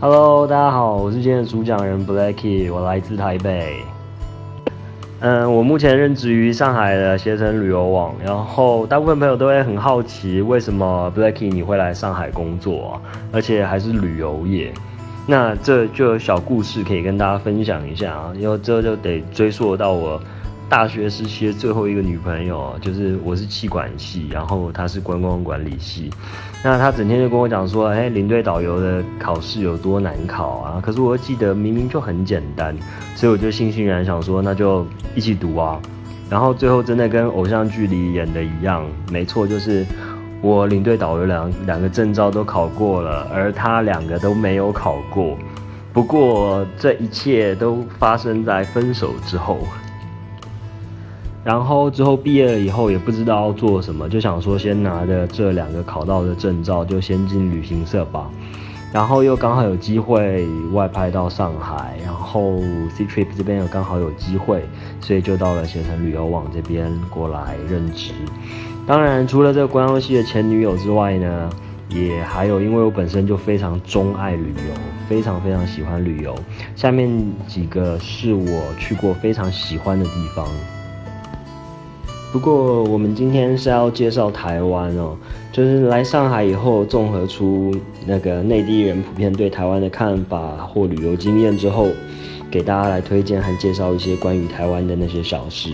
Hello，大家好，我是今天的主讲人 Blacky，我来自台北。嗯，我目前任职于上海的携程旅游网，然后大部分朋友都会很好奇，为什么 Blacky 你会来上海工作啊？而且还是旅游业。那这就有小故事可以跟大家分享一下啊，因为这就得追溯到我。大学时期的最后一个女朋友，就是我是气管系，然后她是观光管理系。那她整天就跟我讲说，哎，领队导游的考试有多难考啊？可是我记得明明就很简单，所以我就悻悻然想说，那就一起读啊。然后最后真的跟偶像剧里演的一样，没错，就是我领队导游两两个证照都考过了，而她两个都没有考过。不过这一切都发生在分手之后。然后之后毕业了以后也不知道要做什么，就想说先拿着这两个考到的证照就先进旅行社吧。然后又刚好有机会外派到上海，然后 C Trip 这边又刚好有机会，所以就到了携程旅游网这边过来任职。当然除了这个观光系的前女友之外呢，也还有因为我本身就非常钟爱旅游，非常非常喜欢旅游。下面几个是我去过非常喜欢的地方。不过，我们今天是要介绍台湾哦，就是来上海以后，综合出那个内地人普遍对台湾的看法或旅游经验之后，给大家来推荐和介绍一些关于台湾的那些小事。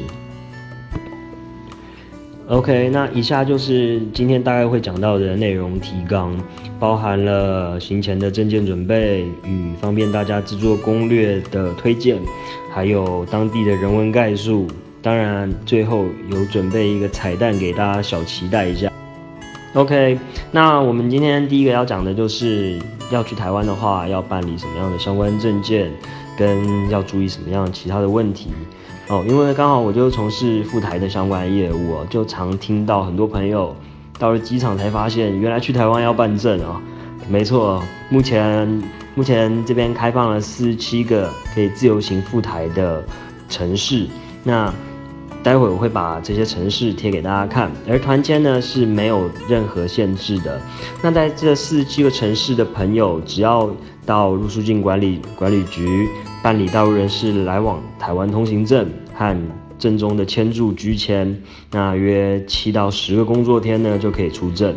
OK，那以下就是今天大概会讲到的内容提纲，包含了行前的证件准备与方便大家制作攻略的推荐，还有当地的人文概述。当然，最后有准备一个彩蛋给大家小期待一下。OK，那我们今天第一个要讲的就是要去台湾的话，要办理什么样的相关证件，跟要注意什么样其他的问题哦。因为刚好我就从事赴台的相关业务，就常听到很多朋友到了机场才发现，原来去台湾要办证啊。没错，目前目前这边开放了四十七个可以自由行赴台的城市，那。待会我会把这些城市贴给大家看，而团签呢是没有任何限制的。那在这四十七个城市的朋友，只要到入出境管理管理局办理大陆人士来往台湾通行证和正宗的签注居签，那约七到十个工作天呢就可以出证。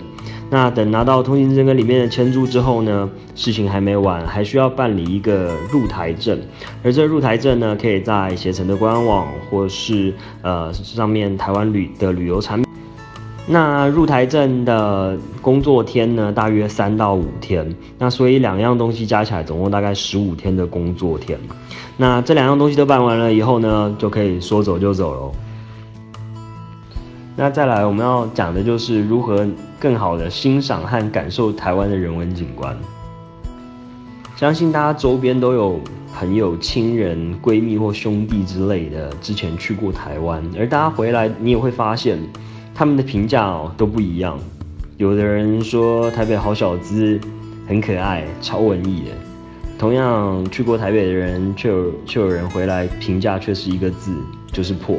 那等拿到通行证跟里面的签注之后呢，事情还没完，还需要办理一个入台证。而这入台证呢，可以在携程的官网或是呃上面台湾旅的旅游产品。那入台证的工作天呢，大约三到五天。那所以两样东西加起来，总共大概十五天的工作天。那这两样东西都办完了以后呢，就可以说走就走喽。那再来，我们要讲的就是如何更好的欣赏和感受台湾的人文景观。相信大家周边都有朋友、亲人、闺蜜或兄弟之类的，之前去过台湾，而大家回来，你也会发现他们的评价哦都不一样。有的人说台北好小资，很可爱，超文艺的；同样去过台北的人，却有却有人回来评价却是一个字，就是破。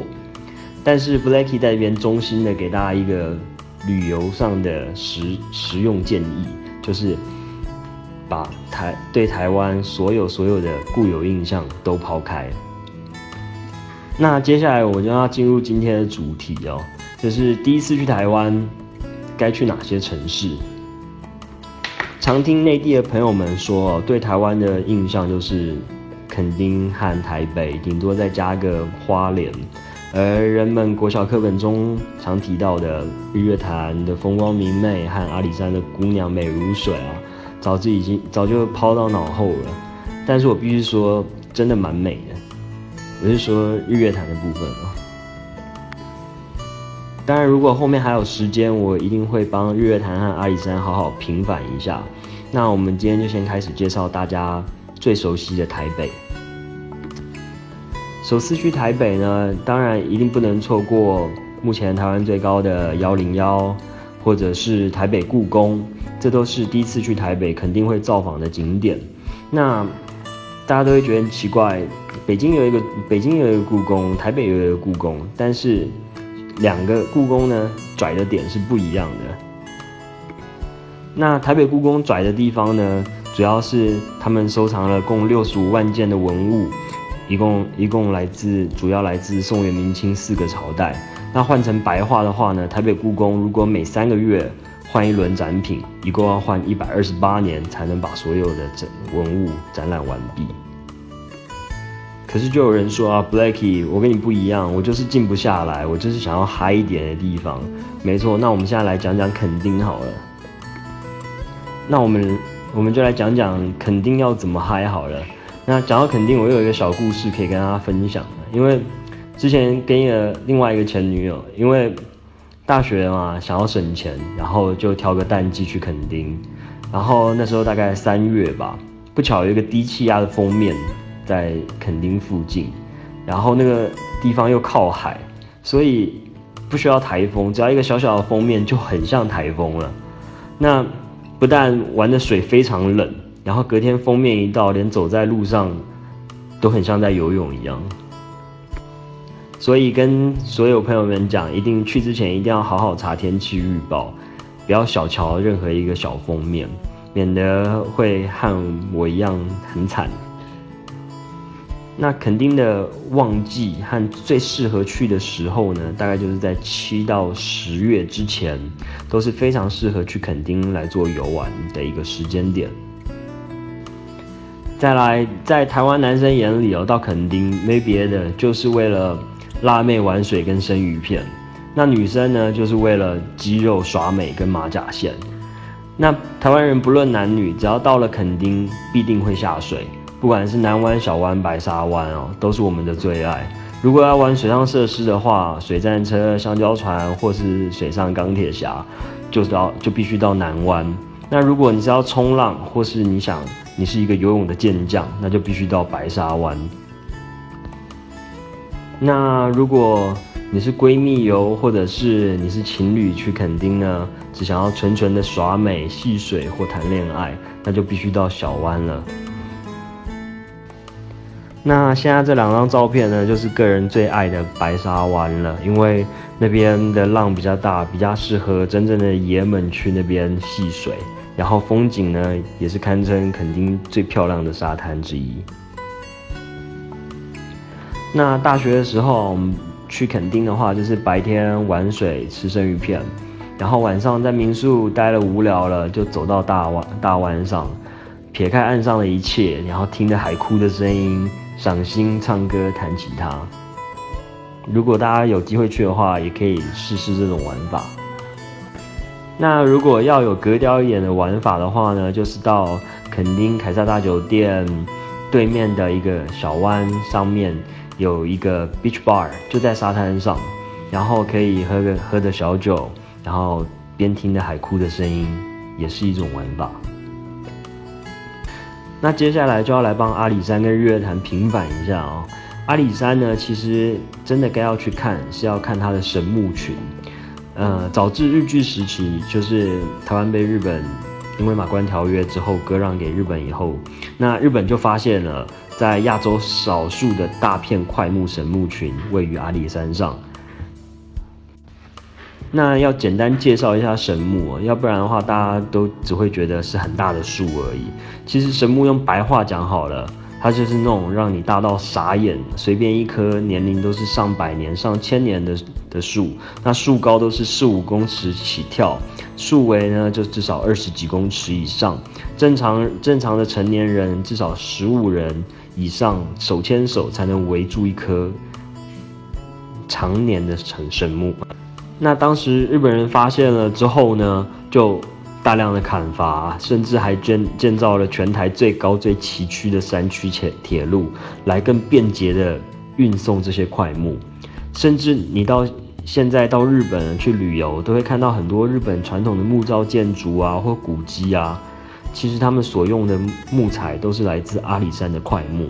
但是 Blacky 在这边衷心的给大家一个旅游上的实实用建议，就是把台对台湾所有所有的固有印象都抛开。那接下来我就要进入今天的主题哦，就是第一次去台湾该去哪些城市？常听内地的朋友们说，对台湾的印象就是垦丁和台北，顶多再加个花莲。而人们国小课本中常提到的日月潭的风光明媚和阿里山的姑娘美如水啊，早就已经早就抛到脑后了。但是我必须说，真的蛮美的。我是说日月潭的部分啊。当然，如果后面还有时间，我一定会帮日月潭和阿里山好好平反一下。那我们今天就先开始介绍大家最熟悉的台北。首次去台北呢，当然一定不能错过目前台湾最高的幺零幺，或者是台北故宫，这都是第一次去台北肯定会造访的景点。那大家都会觉得很奇怪，北京有一个北京有一个故宫，台北有一个故宫，但是两个故宫呢拽的点是不一样的。那台北故宫拽的地方呢？主要是他们收藏了共六十五万件的文物，一共一共来自主要来自宋元明清四个朝代。那换成白话的话呢，台北故宫如果每三个月换一轮展品，一共要换一百二十八年才能把所有的展文物展览完毕。可是就有人说啊，Blacky，我跟你不一样，我就是静不下来，我就是想要嗨一点的地方。没错，那我们现在来讲讲垦丁好了。那我们我们就来讲讲垦丁要怎么嗨好了。那讲到垦丁，我有一个小故事可以跟大家分享。因为之前跟一个另外一个前女友，因为大学嘛想要省钱，然后就挑个淡季去垦丁。然后那时候大概三月吧，不巧有一个低气压的封面。在垦丁附近，然后那个地方又靠海，所以不需要台风，只要一个小小的封面就很像台风了。那不但玩的水非常冷，然后隔天封面一到，连走在路上都很像在游泳一样。所以跟所有朋友们讲，一定去之前一定要好好查天气预报，不要小瞧任何一个小封面，免得会和我一样很惨。那垦丁的旺季和最适合去的时候呢，大概就是在七到十月之前，都是非常适合去垦丁来做游玩的一个时间点。再来，在台湾男生眼里哦，到垦丁没别的，就是为了辣妹玩水跟生鱼片；那女生呢，就是为了肌肉耍美跟马甲线。那台湾人不论男女，只要到了垦丁，必定会下水。不管是南湾、小湾、白沙湾哦，都是我们的最爱。如果要玩水上设施的话，水战车、香蕉船或是水上钢铁侠，就到就必须到南湾。那如果你是要冲浪，或是你想你是一个游泳的健将，那就必须到白沙湾。那如果你是闺蜜游，或者是你是情侣去垦丁呢，只想要纯纯的耍美、戏水或谈恋爱，那就必须到小湾了。那现在这两张照片呢，就是个人最爱的白沙湾了，因为那边的浪比较大，比较适合真正的爷们去那边戏水，然后风景呢也是堪称垦丁最漂亮的沙滩之一。那大学的时候，去垦丁的话，就是白天玩水吃生鱼片，然后晚上在民宿待了无聊了，就走到大湾大湾上，撇开岸上的一切，然后听着海哭的声音。赏心唱歌弹吉他，如果大家有机会去的话，也可以试试这种玩法。那如果要有格调一点的玩法的话呢，就是到垦丁凯撒大酒店对面的一个小湾上面有一个 beach bar，就在沙滩上，然后可以喝个喝着小酒，然后边听着海哭的声音，也是一种玩法。那接下来就要来帮阿里山跟日月潭平反一下哦。阿里山呢，其实真的该要去看，是要看它的神木群。呃，早至日据时期，就是台湾被日本因为马关条约之后割让给日本以后，那日本就发现了在亚洲少数的大片块木神木群位于阿里山上。那要简单介绍一下神木，要不然的话，大家都只会觉得是很大的树而已。其实神木用白话讲好了，它就是那种让你大到傻眼，随便一棵年龄都是上百年、上千年的的树。那树高都是四五公尺起跳，树围呢就至少二十几公尺以上。正常正常的成年人至少十五人以上手牵手才能围住一棵常年的神神木。那当时日本人发现了之后呢，就大量的砍伐，甚至还建建造了全台最高最崎岖的山区铁铁路，来更便捷的运送这些块木。甚至你到现在到日本去旅游，都会看到很多日本传统的木造建筑啊，或古迹啊，其实他们所用的木材都是来自阿里山的块木。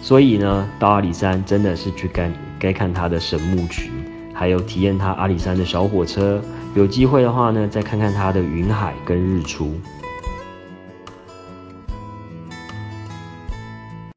所以呢，到阿里山真的是去该该看它的神木群。还有体验它阿里山的小火车，有机会的话呢，再看看它的云海跟日出。